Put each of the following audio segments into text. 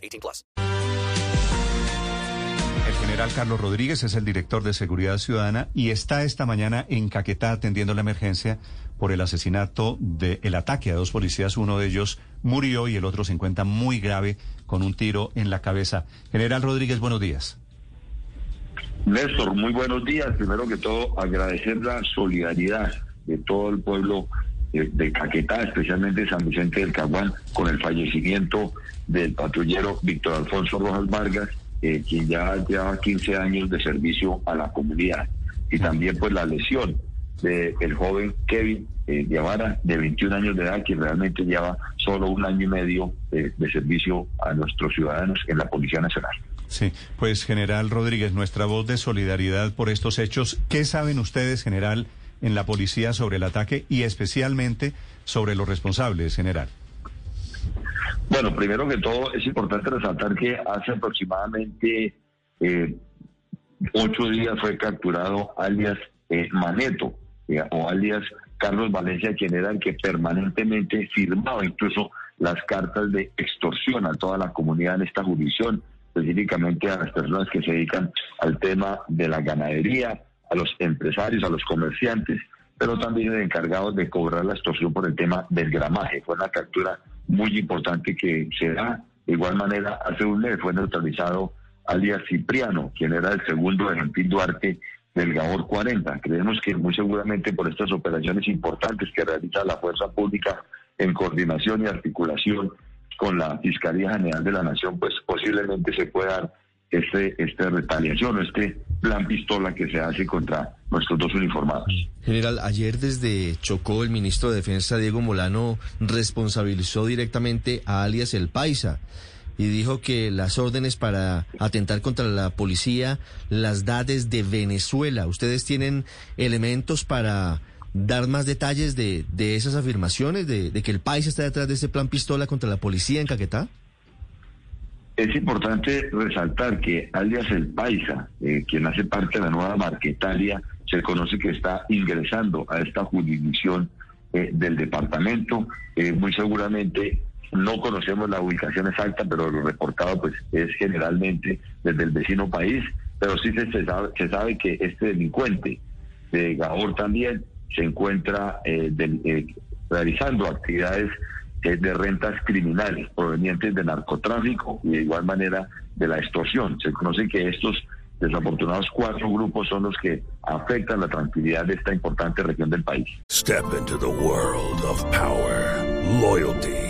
18 plus. El general Carlos Rodríguez es el director de Seguridad Ciudadana y está esta mañana en Caquetá atendiendo la emergencia por el asesinato del ataque a dos policías. Uno de ellos murió y el otro se encuentra muy grave con un tiro en la cabeza. General Rodríguez, buenos días. Néstor, muy buenos días. Primero que todo, agradecer la solidaridad de todo el pueblo de, Caquetá, especialmente San Vicente del Caguán, con el fallecimiento del patrullero Víctor Alfonso Rojas Vargas, eh, quien ya lleva 15 años de servicio a la comunidad. Y también pues la lesión del joven Kevin eh, de 21 años de edad, quien realmente lleva solo un año y medio de servicio a nuestros ciudadanos en la Policía Nacional. Sí, pues general Rodríguez, nuestra voz de solidaridad por estos hechos. ¿Qué saben ustedes, general, en la policía sobre el ataque y especialmente sobre los responsables, general? Bueno, primero que todo es importante resaltar que hace aproximadamente eh, ocho días fue capturado alias eh, Maneto eh, o alias Carlos Valencia, quien era el que permanentemente firmaba incluso las cartas de extorsión a toda la comunidad en esta jurisdicción específicamente a las personas que se dedican al tema de la ganadería, a los empresarios, a los comerciantes, pero también el encargado de cobrar la extorsión por el tema del gramaje. Fue una captura muy importante que se da. De igual manera, hace un mes fue neutralizado alias Cipriano, quien era el segundo de Gentil Duarte del Gabor 40. Creemos que muy seguramente por estas operaciones importantes que realiza la fuerza pública en coordinación y articulación con la Fiscalía General de la Nación, pues posiblemente se pueda dar este, esta retaliación este plan pistola que se hace contra nuestros dos uniformados. General, ayer desde Chocó el ministro de Defensa Diego Molano responsabilizó directamente a alias El Paisa y dijo que las órdenes para atentar contra la policía las da desde Venezuela. ¿Ustedes tienen elementos para dar más detalles de, de esas afirmaciones, de, que el país está detrás de ese plan pistola contra la policía en Caquetá? Es importante resaltar que alias el Paisa, eh, quien hace parte de la nueva marquetaria, se conoce que está ingresando a esta jurisdicción eh, del departamento. Eh, muy seguramente no conocemos la ubicación exacta, pero lo reportado pues es generalmente desde el vecino país, pero sí se, sabe, que este delincuente de Gabor también se encuentra eh, eh, realizando actividades de rentas criminales provenientes de narcotráfico y de igual manera de la extorsión. Se conoce que estos desafortunados cuatro grupos son los que afectan la tranquilidad de esta importante región del país. Step into the world of power, loyalty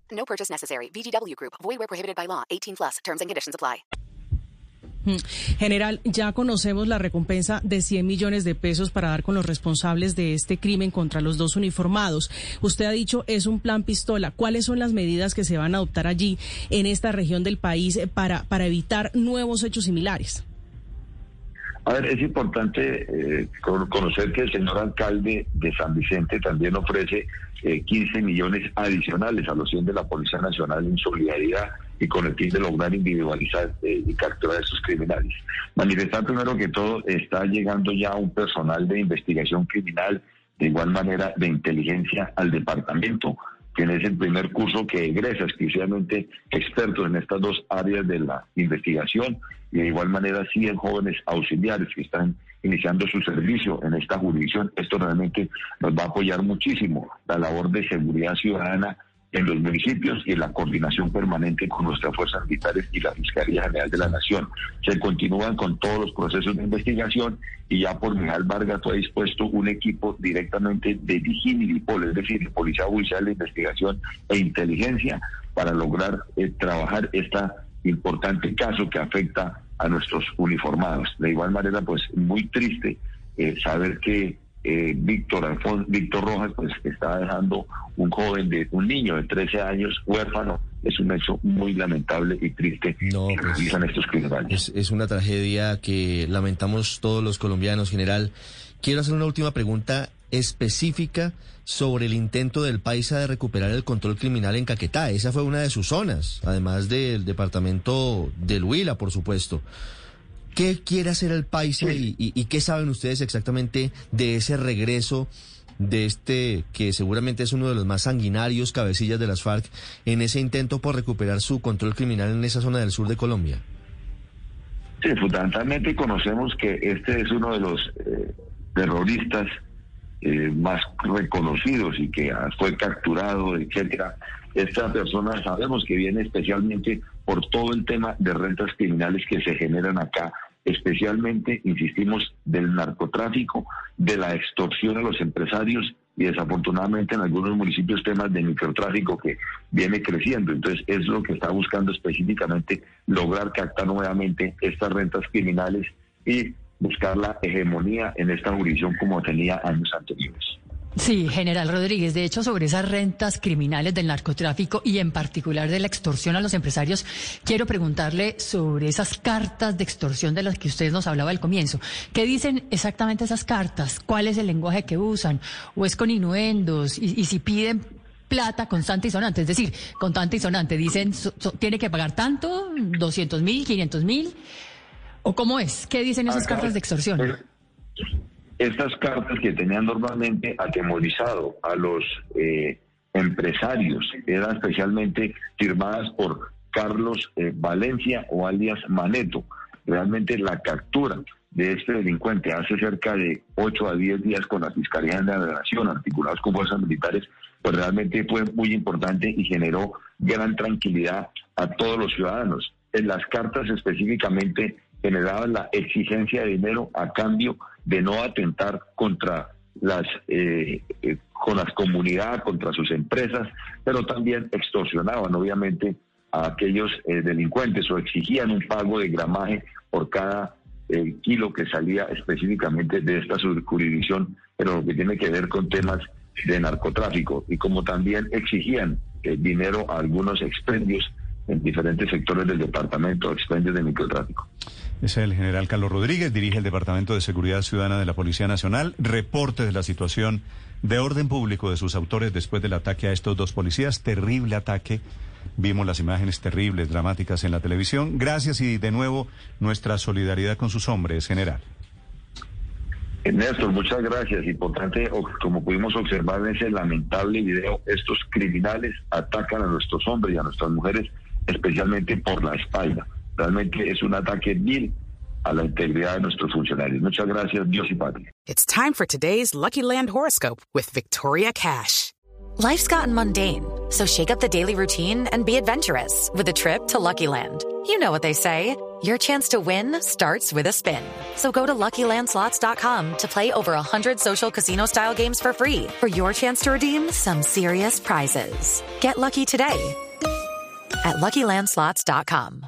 No purchase necessary. VGW Group. Void where prohibited by law. 18 plus. Terms and conditions apply. Mm. General, ya conocemos la recompensa de 100 millones de pesos para dar con los responsables de este crimen contra los dos uniformados. Usted ha dicho es un plan pistola. ¿Cuáles son las medidas que se van a adoptar allí en esta región del país para, para evitar nuevos hechos similares? A ver, es importante eh, conocer que el señor alcalde de San Vicente también ofrece 15 eh, millones adicionales a los 100 de la Policía Nacional en solidaridad y con el fin de lograr individualizar eh, y capturar a estos criminales. Manifestar primero que todo está llegando ya un personal de investigación criminal, de igual manera de inteligencia al departamento quien es el primer curso que egresa exclusivamente expertos en estas dos áreas de la investigación y de igual manera 100 jóvenes auxiliares que están iniciando su servicio en esta jurisdicción. Esto realmente nos va a apoyar muchísimo la labor de seguridad ciudadana en los municipios y en la coordinación permanente con nuestras fuerzas militares y la Fiscalía General de la Nación. Se continúan con todos los procesos de investigación y ya por Miguel Vargas fue dispuesto un equipo directamente de Digimilipol, es decir, de Policía Judicial de Investigación e Inteligencia, para lograr eh, trabajar este importante caso que afecta a nuestros uniformados. De igual manera, pues muy triste eh, saber que eh, Víctor Alfon Víctor Rojas pues está dejando un joven de un niño de 13 años huérfano es un hecho muy lamentable y triste no, que pues, estos criminales. Es, es una tragedia que lamentamos todos los colombianos general quiero hacer una última pregunta específica sobre el intento del Paisa de recuperar el control criminal en Caquetá. Esa fue una de sus zonas, además del departamento del Huila, por supuesto. ¿Qué quiere hacer el Paisa y, qué saben ustedes exactamente de ese regreso de este, que seguramente es uno de los más sanguinarios cabecillas de las FARC, en ese intento por recuperar su control criminal en esa zona del sur de Colombia? Sí, fundamentalmente conocemos que este es uno de los eh, terroristas eh, más reconocidos y que fue capturado, etcétera. Esta persona sabemos que viene especialmente por todo el tema de rentas criminales que se generan acá, especialmente, insistimos, del narcotráfico, de la extorsión a los empresarios y desafortunadamente en algunos municipios temas de microtráfico que viene creciendo. Entonces es lo que está buscando específicamente lograr captar nuevamente estas rentas criminales y buscar la hegemonía en esta jurisdicción como tenía años anteriores. Sí, general Rodríguez, de hecho, sobre esas rentas criminales del narcotráfico y en particular de la extorsión a los empresarios, quiero preguntarle sobre esas cartas de extorsión de las que usted nos hablaba al comienzo. ¿Qué dicen exactamente esas cartas? ¿Cuál es el lenguaje que usan? ¿O es con inuendos? Y, si piden plata constante y sonante, es decir, constante y sonante, dicen, tiene que pagar tanto, 200 mil, 500 mil. ¿O cómo es? ¿Qué dicen esas cartas de extorsión? Estas cartas que tenían normalmente atemorizado a los eh, empresarios eran especialmente firmadas por Carlos eh, Valencia o alias Maneto. Realmente la captura de este delincuente hace cerca de 8 a 10 días con la Fiscalía de la Nación, articulados con fuerzas militares, pues realmente fue muy importante y generó gran tranquilidad a todos los ciudadanos. En las cartas específicamente generaban la exigencia de dinero a cambio de no atentar contra las eh, eh, con las comunidades, contra sus empresas, pero también extorsionaban obviamente a aquellos eh, delincuentes o exigían un pago de gramaje por cada kilo que salía específicamente de esta jurisdicción, pero lo que tiene que ver con temas de narcotráfico y como también exigían dinero a algunos expendios en diferentes sectores del departamento, expendios de microtráfico. Es el general Carlos Rodríguez, dirige el Departamento de Seguridad Ciudadana de la Policía Nacional. Reporte de la situación de orden público de sus autores después del ataque a estos dos policías. Terrible ataque. Vimos las imágenes terribles, dramáticas en la televisión. Gracias y de nuevo nuestra solidaridad con sus hombres, general. Néstor, muchas gracias. Importante, como pudimos observar en ese lamentable video, estos criminales atacan a nuestros hombres y a nuestras mujeres, especialmente por la espalda. Realmente es un ataque vil a la integridad de nuestros funcionarios. Muchas gracias, Dios y patria. It's time for today's Lucky Land horoscope with Victoria Cash. Life's gotten mundane, so shake up the daily routine and be adventurous with a trip to Lucky Land. You know what they say. Your chance to win starts with a spin. So go to LuckyLandSlots.com to play over 100 social casino-style games for free for your chance to redeem some serious prizes. Get lucky today at LuckyLandSlots.com.